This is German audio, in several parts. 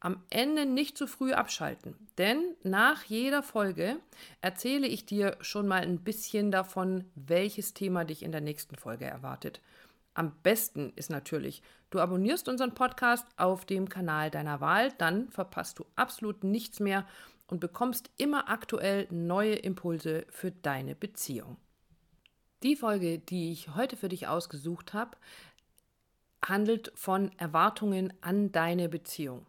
Am Ende nicht zu früh abschalten, denn nach jeder Folge erzähle ich dir schon mal ein bisschen davon, welches Thema dich in der nächsten Folge erwartet. Am besten ist natürlich, du abonnierst unseren Podcast auf dem Kanal deiner Wahl, dann verpasst du absolut nichts mehr und bekommst immer aktuell neue Impulse für deine Beziehung. Die Folge, die ich heute für dich ausgesucht habe, handelt von Erwartungen an deine Beziehung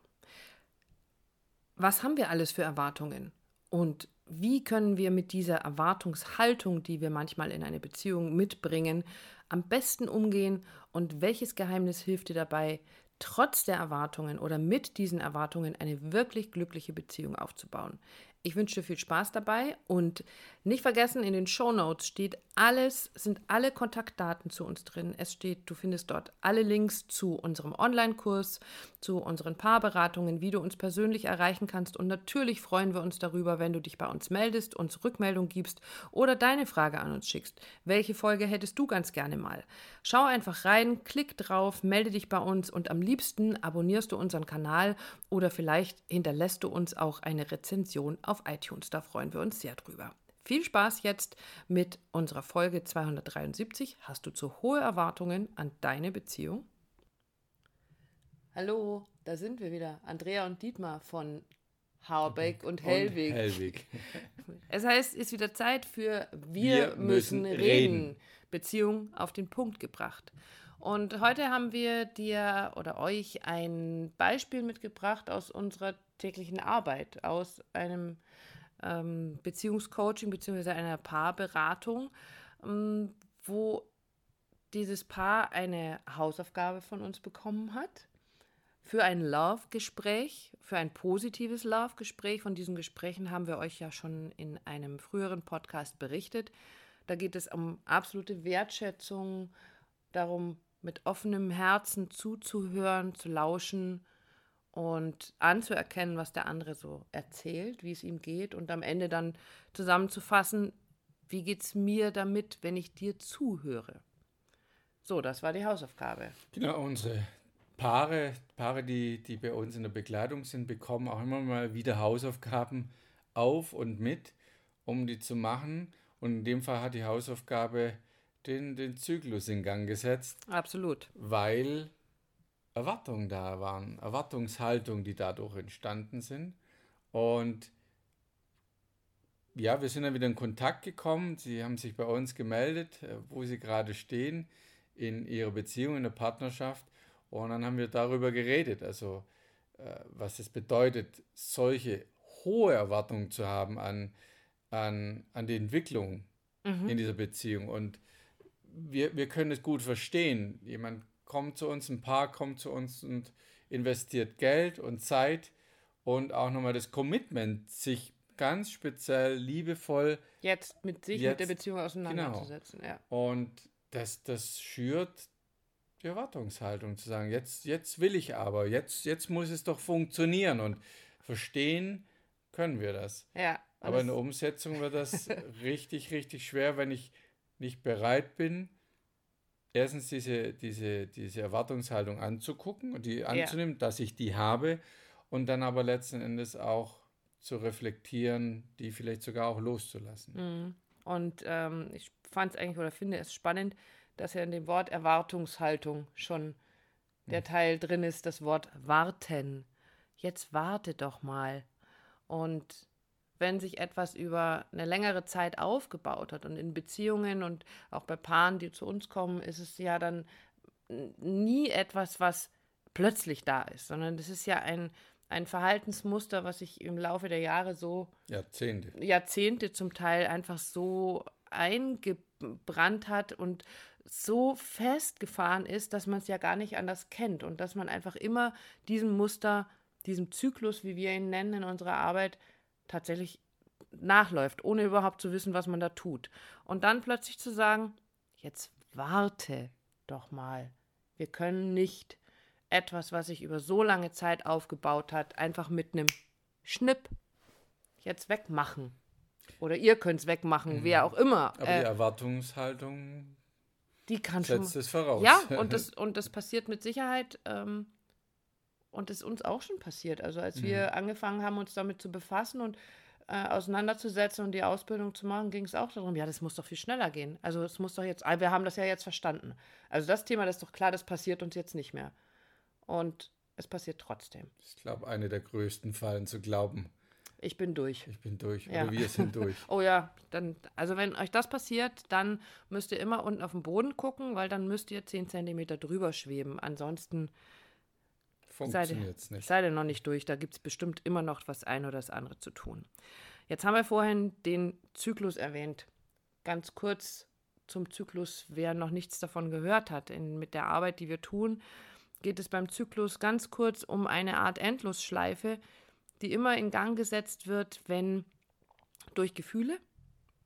was haben wir alles für Erwartungen? Und wie können wir mit dieser Erwartungshaltung, die wir manchmal in eine Beziehung mitbringen, am besten umgehen und welches Geheimnis hilft dir dabei, trotz der Erwartungen oder mit diesen Erwartungen eine wirklich glückliche Beziehung aufzubauen? Ich wünsche dir viel Spaß dabei und nicht vergessen, in den Show Notes steht alles, sind alle Kontaktdaten zu uns drin. Es steht, du findest dort alle Links zu unserem Online-Kurs, zu unseren Paarberatungen, wie du uns persönlich erreichen kannst. Und natürlich freuen wir uns darüber, wenn du dich bei uns meldest, uns Rückmeldung gibst oder deine Frage an uns schickst. Welche Folge hättest du ganz gerne mal? Schau einfach rein, klick drauf, melde dich bei uns und am liebsten abonnierst du unseren Kanal oder vielleicht hinterlässt du uns auch eine Rezension auf iTunes. Da freuen wir uns sehr drüber. Viel Spaß jetzt mit unserer Folge 273. Hast du zu hohe Erwartungen an deine Beziehung? Hallo, da sind wir wieder. Andrea und Dietmar von Habeck und Hellwig. Und Hellwig. Es heißt, es ist wieder Zeit für Wir, wir müssen, reden. reden. Beziehung auf den Punkt gebracht. Und heute haben wir dir oder euch ein Beispiel mitgebracht aus unserer täglichen Arbeit, aus einem ähm, Beziehungscoaching bzw. einer Paarberatung, ähm, wo dieses Paar eine Hausaufgabe von uns bekommen hat für ein Love-Gespräch, für ein positives Love-Gespräch. Von diesen Gesprächen haben wir euch ja schon in einem früheren Podcast berichtet. Da geht es um absolute Wertschätzung, darum, mit offenem Herzen zuzuhören, zu lauschen und anzuerkennen, was der andere so erzählt, wie es ihm geht und am Ende dann zusammenzufassen, wie geht es mir damit, wenn ich dir zuhöre. So, das war die Hausaufgabe. Genau, unsere Paare, Paare, die, die bei uns in der Begleitung sind, bekommen auch immer mal wieder Hausaufgaben auf und mit, um die zu machen. Und in dem Fall hat die Hausaufgabe den, den Zyklus in Gang gesetzt. Absolut. Weil Erwartungen da waren, Erwartungshaltung, die dadurch entstanden sind. Und ja, wir sind dann wieder in Kontakt gekommen. Sie haben sich bei uns gemeldet, äh, wo sie gerade stehen in ihrer Beziehung, in der Partnerschaft. Und dann haben wir darüber geredet, also äh, was es bedeutet, solche hohe Erwartungen zu haben an, an, an die Entwicklung mhm. in dieser Beziehung. Und wir, wir können es gut verstehen. Jemand kommt zu uns, ein Paar kommt zu uns und investiert Geld und Zeit und auch nochmal das Commitment, sich ganz speziell liebevoll jetzt mit sich jetzt, mit der Beziehung auseinanderzusetzen. Genau. Ja. Und das, das schürt die Erwartungshaltung zu sagen, jetzt, jetzt will ich aber, jetzt, jetzt muss es doch funktionieren und verstehen können wir das. Ja. Aber in der Umsetzung wird das richtig, richtig schwer, wenn ich nicht bereit bin, erstens diese, diese, diese Erwartungshaltung anzugucken und die anzunehmen, ja. dass ich die habe und dann aber letzten Endes auch zu reflektieren, die vielleicht sogar auch loszulassen. Mhm. Und ähm, ich fand es eigentlich oder finde es spannend, dass ja in dem Wort Erwartungshaltung schon der mhm. Teil drin ist, das Wort warten. Jetzt warte doch mal. Und wenn sich etwas über eine längere Zeit aufgebaut hat und in Beziehungen und auch bei Paaren, die zu uns kommen, ist es ja dann nie etwas, was plötzlich da ist, sondern das ist ja ein, ein Verhaltensmuster, was sich im Laufe der Jahre so Jahrzehnte. Jahrzehnte zum Teil einfach so eingebrannt hat und so festgefahren ist, dass man es ja gar nicht anders kennt und dass man einfach immer diesem Muster, diesem Zyklus, wie wir ihn nennen in unserer Arbeit, tatsächlich nachläuft, ohne überhaupt zu wissen, was man da tut. Und dann plötzlich zu sagen, jetzt warte doch mal. Wir können nicht etwas, was sich über so lange Zeit aufgebaut hat, einfach mit einem Schnipp jetzt wegmachen. Oder ihr könnt es wegmachen, mhm. wer auch immer. Aber äh, die Erwartungshaltung die kann setzt schon, es voraus. Ja, und das, und das passiert mit Sicherheit. Ähm, und das ist uns auch schon passiert. Also als mhm. wir angefangen haben, uns damit zu befassen und äh, auseinanderzusetzen und die Ausbildung zu machen, ging es auch darum, ja, das muss doch viel schneller gehen. Also es muss doch jetzt, wir haben das ja jetzt verstanden. Also das Thema, das ist doch klar, das passiert uns jetzt nicht mehr. Und es passiert trotzdem. Ich glaube, eine der größten Fallen zu glauben. Ich bin durch. Ich bin durch. Ja. Oder wir sind durch. oh ja, dann, also wenn euch das passiert, dann müsst ihr immer unten auf den Boden gucken, weil dann müsst ihr 10 cm drüber schweben. Ansonsten funktioniert es nicht. Seid ihr noch nicht durch. Da gibt es bestimmt immer noch was ein oder das andere zu tun. Jetzt haben wir vorhin den Zyklus erwähnt. Ganz kurz zum Zyklus, wer noch nichts davon gehört hat. In, mit der Arbeit, die wir tun, geht es beim Zyklus ganz kurz um eine Art Endlosschleife, die immer in Gang gesetzt wird, wenn durch Gefühle,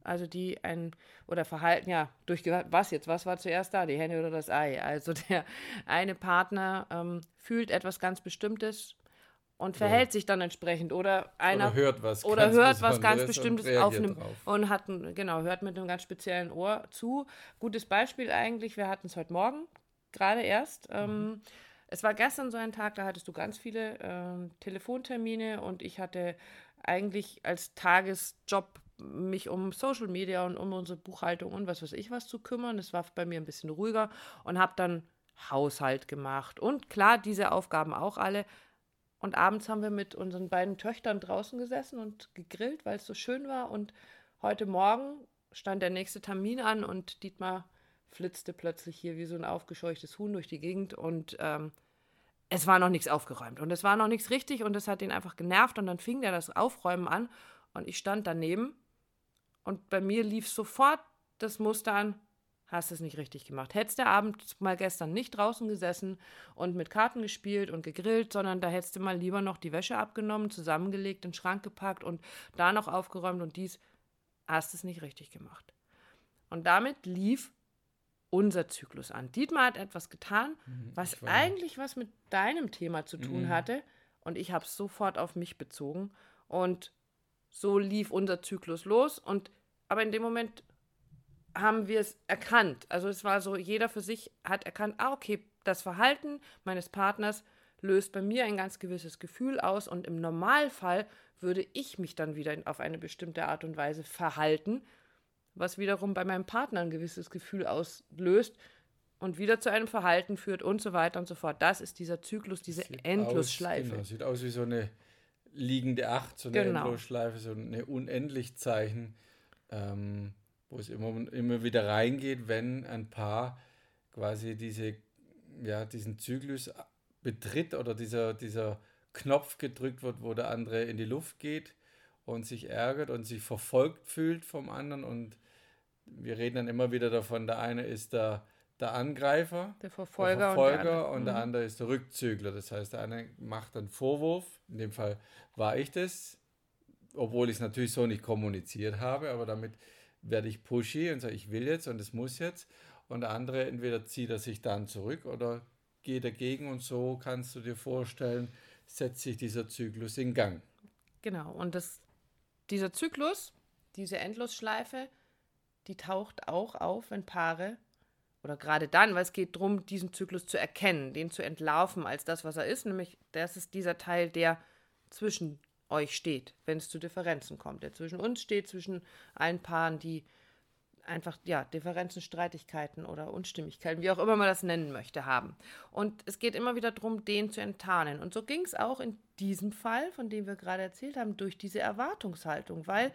also die ein oder Verhalten, ja, durch was jetzt, was war zuerst da, die Hände oder das Ei? Also der eine Partner ähm, fühlt etwas ganz Bestimmtes und verhält ja. sich dann entsprechend oder einer oder hört was oder ganz hört was ganz Bestimmtes auf einem und hat genau hört mit einem ganz speziellen Ohr zu. Gutes Beispiel eigentlich, wir hatten es heute Morgen gerade erst. Ähm, mhm. Es war gestern so ein Tag, da hattest du ganz viele äh, Telefontermine und ich hatte eigentlich als Tagesjob mich um Social Media und um unsere Buchhaltung und was weiß ich was zu kümmern. Das war bei mir ein bisschen ruhiger und habe dann Haushalt gemacht und klar diese Aufgaben auch alle. Und abends haben wir mit unseren beiden Töchtern draußen gesessen und gegrillt, weil es so schön war. Und heute Morgen stand der nächste Termin an und Dietmar flitzte plötzlich hier wie so ein aufgescheuchtes Huhn durch die Gegend und ähm, es war noch nichts aufgeräumt und es war noch nichts richtig und es hat ihn einfach genervt und dann fing der das Aufräumen an und ich stand daneben und bei mir lief sofort das Muster an, hast es nicht richtig gemacht. Hättest du Abend mal gestern nicht draußen gesessen und mit Karten gespielt und gegrillt, sondern da hättest du mal lieber noch die Wäsche abgenommen, zusammengelegt, in den Schrank gepackt und da noch aufgeräumt und dies, hast es nicht richtig gemacht. Und damit lief unser Zyklus an. Dietmar hat etwas getan, mhm, was eigentlich was mit deinem Thema zu tun mhm. hatte. Und ich habe es sofort auf mich bezogen. Und so lief unser Zyklus los. Und aber in dem Moment haben wir es erkannt. Also es war so, jeder für sich hat erkannt, ah, okay, das Verhalten meines Partners löst bei mir ein ganz gewisses Gefühl aus. Und im Normalfall würde ich mich dann wieder auf eine bestimmte Art und Weise verhalten was wiederum bei meinem Partner ein gewisses Gefühl auslöst und wieder zu einem Verhalten führt und so weiter und so fort. Das ist dieser Zyklus, diese Endlosschleife. Genau, sieht aus wie so eine liegende Acht, so eine genau. Endlosschleife, so eine Unendlichzeichen, ähm, wo es immer, immer wieder reingeht, wenn ein Paar quasi diese, ja, diesen Zyklus betritt oder dieser, dieser Knopf gedrückt wird, wo der andere in die Luft geht und sich ärgert und sich verfolgt fühlt vom anderen und wir reden dann immer wieder davon, der eine ist der, der Angreifer, der Verfolger, der Verfolger und, der, und der mhm. andere ist der Rückzügler. Das heißt, der eine macht einen Vorwurf, in dem Fall war ich das, obwohl ich es natürlich so nicht kommuniziert habe, aber damit werde ich pushy und sage, ich will jetzt und es muss jetzt. Und der andere, entweder zieht er sich dann zurück oder geht dagegen und so kannst du dir vorstellen, setzt sich dieser Zyklus in Gang. Genau, und das, dieser Zyklus, diese Endlosschleife, die taucht auch auf, wenn Paare, oder gerade dann, weil es geht darum, diesen Zyklus zu erkennen, den zu entlarven als das, was er ist, nämlich das ist dieser Teil, der zwischen euch steht, wenn es zu Differenzen kommt, der zwischen uns steht, zwischen allen Paaren, die einfach, ja, Differenzen, Streitigkeiten oder Unstimmigkeiten, wie auch immer man das nennen möchte, haben. Und es geht immer wieder darum, den zu enttarnen. Und so ging es auch in diesem Fall, von dem wir gerade erzählt haben, durch diese Erwartungshaltung, weil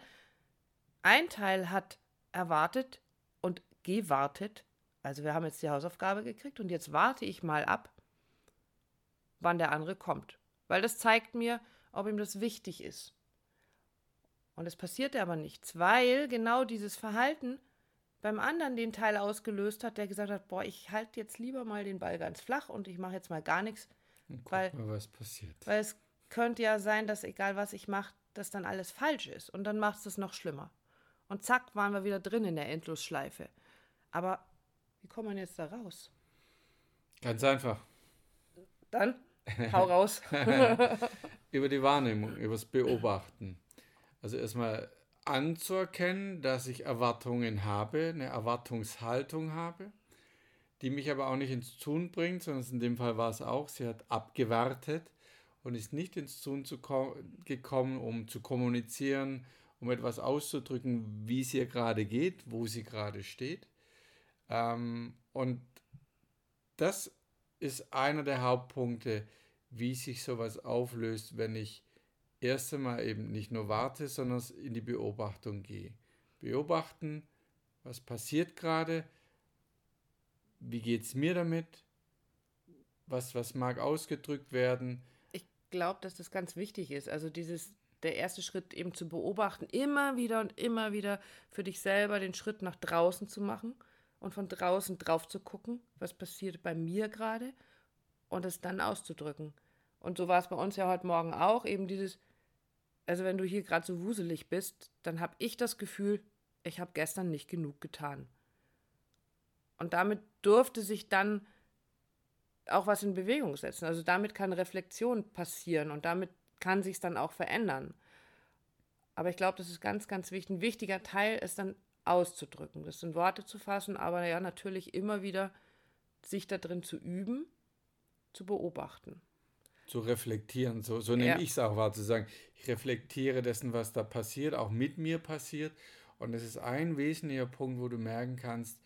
ein Teil hat erwartet und gewartet, also wir haben jetzt die Hausaufgabe gekriegt und jetzt warte ich mal ab, wann der andere kommt. Weil das zeigt mir, ob ihm das wichtig ist. Und es passierte aber nichts, weil genau dieses Verhalten beim anderen den Teil ausgelöst hat, der gesagt hat, boah, ich halte jetzt lieber mal den Ball ganz flach und ich mache jetzt mal gar nichts. weil, mal, was passiert. Weil es könnte ja sein, dass egal was ich mache, dass dann alles falsch ist. Und dann macht es noch schlimmer. Und zack, waren wir wieder drin in der Endlosschleife. Aber wie kommt man jetzt da raus? Ganz einfach. Dann hau raus. über die Wahrnehmung, über das Beobachten. Also erstmal anzuerkennen, dass ich Erwartungen habe, eine Erwartungshaltung habe, die mich aber auch nicht ins Tun bringt, sondern in dem Fall war es auch, sie hat abgewartet und ist nicht ins Tun gekommen, um zu kommunizieren, um etwas auszudrücken, wie es ihr gerade geht, wo sie gerade steht. Ähm, und das ist einer der Hauptpunkte, wie sich sowas auflöst, wenn ich erst einmal eben nicht nur warte, sondern in die Beobachtung gehe. Beobachten, was passiert gerade, wie geht es mir damit, was, was mag ausgedrückt werden. Ich glaube, dass das ganz wichtig ist. Also dieses, der erste Schritt eben zu beobachten, immer wieder und immer wieder für dich selber den Schritt nach draußen zu machen und von draußen drauf zu gucken, was passiert bei mir gerade und es dann auszudrücken. Und so war es bei uns ja heute Morgen auch, eben dieses, also wenn du hier gerade so wuselig bist, dann habe ich das Gefühl, ich habe gestern nicht genug getan. Und damit durfte sich dann auch was in Bewegung setzen. Also damit kann Reflexion passieren und damit kann sich dann auch verändern. Aber ich glaube, das ist ganz, ganz wichtig. Ein wichtiger Teil ist dann auszudrücken, das in Worte zu fassen, aber ja natürlich immer wieder sich da drin zu üben, zu beobachten zu reflektieren. So, so nehme ja. ich es auch wahr, zu sagen, ich reflektiere dessen, was da passiert, auch mit mir passiert. Und das ist ein wesentlicher Punkt, wo du merken kannst,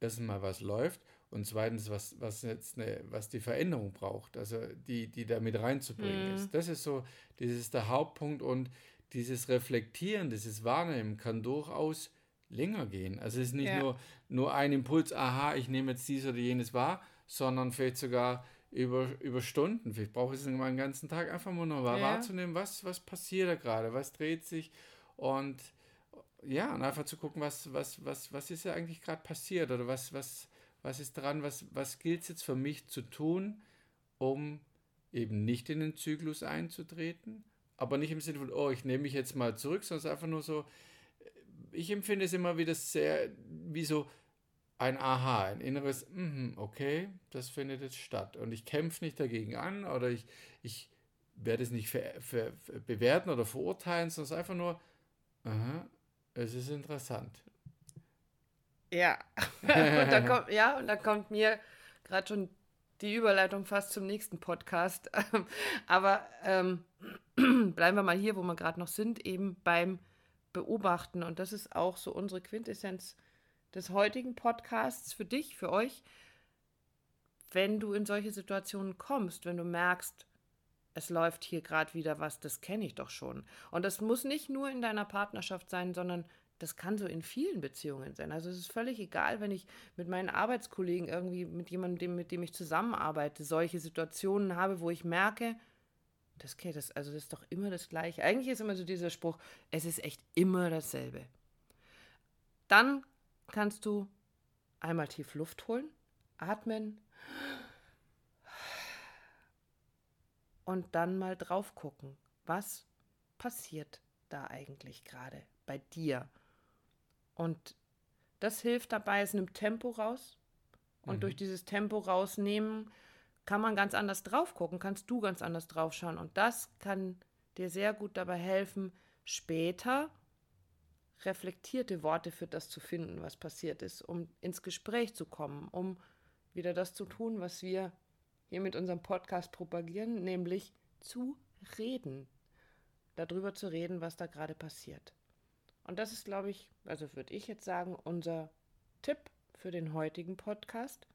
erstens mal, was läuft und zweitens, was, was jetzt eine, was die Veränderung braucht, also die, die da mit reinzubringen mhm. ist. Das ist so, das ist der Hauptpunkt und dieses Reflektieren, dieses Wahrnehmen kann durchaus länger gehen. Also es ist nicht ja. nur, nur ein Impuls, aha, ich nehme jetzt dies oder jenes wahr, sondern vielleicht sogar über, über Stunden. Vielleicht brauche ich es mal einen ganzen Tag einfach nur ja. wahrzunehmen, was, was passiert da gerade, was dreht sich und ja, und einfach zu gucken, was, was, was, was ist ja eigentlich gerade passiert oder was, was, was ist dran, was, was gilt es jetzt für mich zu tun, um eben nicht in den Zyklus einzutreten, aber nicht im Sinne von, oh, ich nehme mich jetzt mal zurück, sondern einfach nur so, ich empfinde es immer wieder sehr, wie so, ein Aha, ein inneres, mm, okay, das findet jetzt statt. Und ich kämpfe nicht dagegen an oder ich, ich werde es nicht ver, ver, ver, bewerten oder verurteilen, sondern einfach nur, aha, es ist interessant. Ja, und da kommt, ja, und da kommt mir gerade schon die Überleitung fast zum nächsten Podcast. Aber ähm, bleiben wir mal hier, wo wir gerade noch sind, eben beim Beobachten. Und das ist auch so unsere Quintessenz des heutigen Podcasts für dich, für euch, wenn du in solche Situationen kommst, wenn du merkst, es läuft hier gerade wieder was, das kenne ich doch schon. Und das muss nicht nur in deiner Partnerschaft sein, sondern das kann so in vielen Beziehungen sein. Also es ist völlig egal, wenn ich mit meinen Arbeitskollegen irgendwie, mit jemandem, mit dem ich zusammenarbeite, solche Situationen habe, wo ich merke, das, okay, das, also das ist doch immer das Gleiche. Eigentlich ist immer so dieser Spruch, es ist echt immer dasselbe. Dann kannst du einmal tief Luft holen, atmen und dann mal drauf gucken, was passiert da eigentlich gerade bei dir. Und das hilft dabei, es nimmt Tempo raus. Und mhm. durch dieses Tempo rausnehmen kann man ganz anders drauf gucken, kannst du ganz anders drauf schauen. Und das kann dir sehr gut dabei helfen, später reflektierte Worte für das zu finden, was passiert ist, um ins Gespräch zu kommen, um wieder das zu tun, was wir hier mit unserem Podcast propagieren, nämlich zu reden. Darüber zu reden, was da gerade passiert. Und das ist, glaube ich, also würde ich jetzt sagen, unser Tipp für den heutigen Podcast.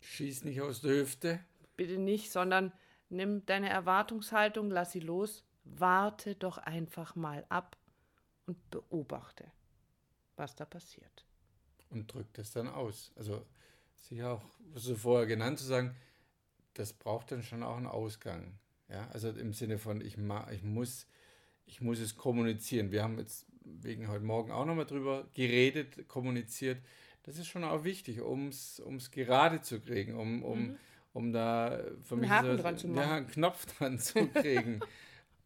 Schieß nicht aus der Hüfte. Bitte nicht, sondern nimm deine Erwartungshaltung, lass sie los, warte doch einfach mal ab und beobachte, was da passiert. Und drück das dann aus. Also sich auch, was du vorher genannt zu sagen, das braucht dann schon auch einen Ausgang. Ja, also im Sinne von, ich, ma, ich, muss, ich muss es kommunizieren. Wir haben jetzt wegen heute Morgen auch nochmal drüber geredet, kommuniziert. Das ist schon auch wichtig, um es gerade zu kriegen, um, um, mhm. Um da für einen mich Haken so, dran zu machen. Ja, einen Knopf dran zu kriegen,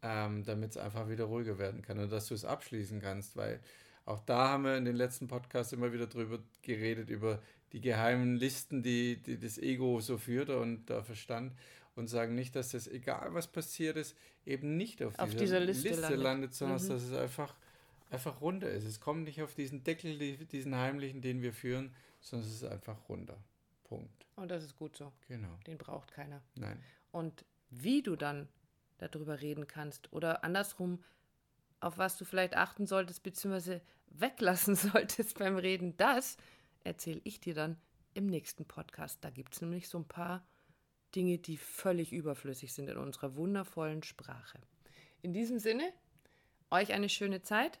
ähm, damit es einfach wieder ruhiger werden kann und dass du es abschließen kannst, weil auch da haben wir in den letzten Podcasts immer wieder drüber geredet, über die geheimen Listen, die, die das Ego so führt und der Verstand und sagen nicht, dass das, egal was passiert ist, eben nicht auf, Auf dieser, dieser Liste Liste, landet. landet, sondern Mhm. dass es einfach, einfach runter ist. Es kommt nicht auf diesen Deckel, die- diesen heimlichen, den wir führen, sondern es ist einfach runter. Punkt. Und das ist gut so. Genau. Den braucht keiner. Nein. Und wie du dann darüber reden kannst oder andersrum, auf was du vielleicht achten solltest, beziehungsweise weglassen solltest beim Reden, das erzähle ich dir dann im nächsten Podcast. Da gibt es nämlich so ein paar Dinge, die völlig überflüssig sind in unserer wundervollen Sprache. In diesem Sinne, euch eine schöne Zeit.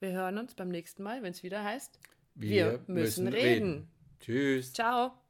Wir hören uns beim nächsten Mal, wenn es wieder heißt, Wir müssen reden. Tschüss. Ciao.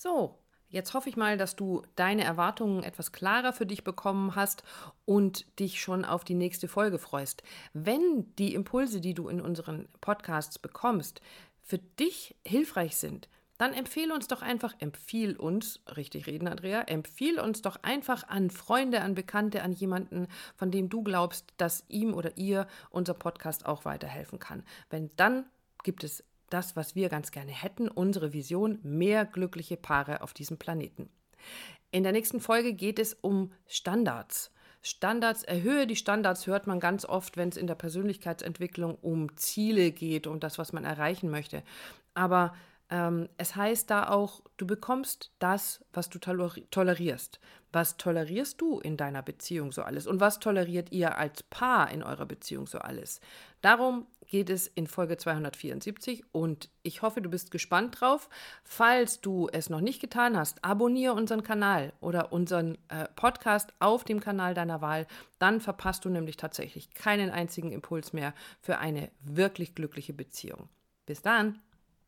So, jetzt hoffe ich mal, dass du deine Erwartungen etwas klarer für dich bekommen hast und dich schon auf die nächste Folge freust. Wenn die Impulse, die du in unseren Podcasts bekommst, für dich hilfreich sind, dann empfehle uns doch einfach, empfiehl uns, richtig reden, Andrea, empfiehl uns doch einfach an Freunde, an Bekannte, an jemanden, von dem du glaubst, dass ihm oder ihr unser Podcast auch weiterhelfen kann. Wenn dann gibt es das, was wir ganz gerne hätten, unsere Vision, mehr glückliche Paare auf diesem Planeten. In der nächsten Folge geht es um Standards. Standards, erhöhe die Standards, hört man ganz oft, wenn es in der Persönlichkeitsentwicklung um Ziele geht, um das, was man erreichen möchte. Aber ähm, es heißt da auch, du bekommst das, was du toleri- tolerierst. Was tolerierst du in deiner Beziehung so alles? Und was toleriert ihr als Paar in eurer Beziehung so alles? Darum geht es in Folge 274 und ich hoffe, du bist gespannt drauf. Falls du es noch nicht getan hast, abonniere unseren Kanal oder unseren äh, Podcast auf dem Kanal deiner Wahl. Dann verpasst du nämlich tatsächlich keinen einzigen Impuls mehr für eine wirklich glückliche Beziehung. Bis dann!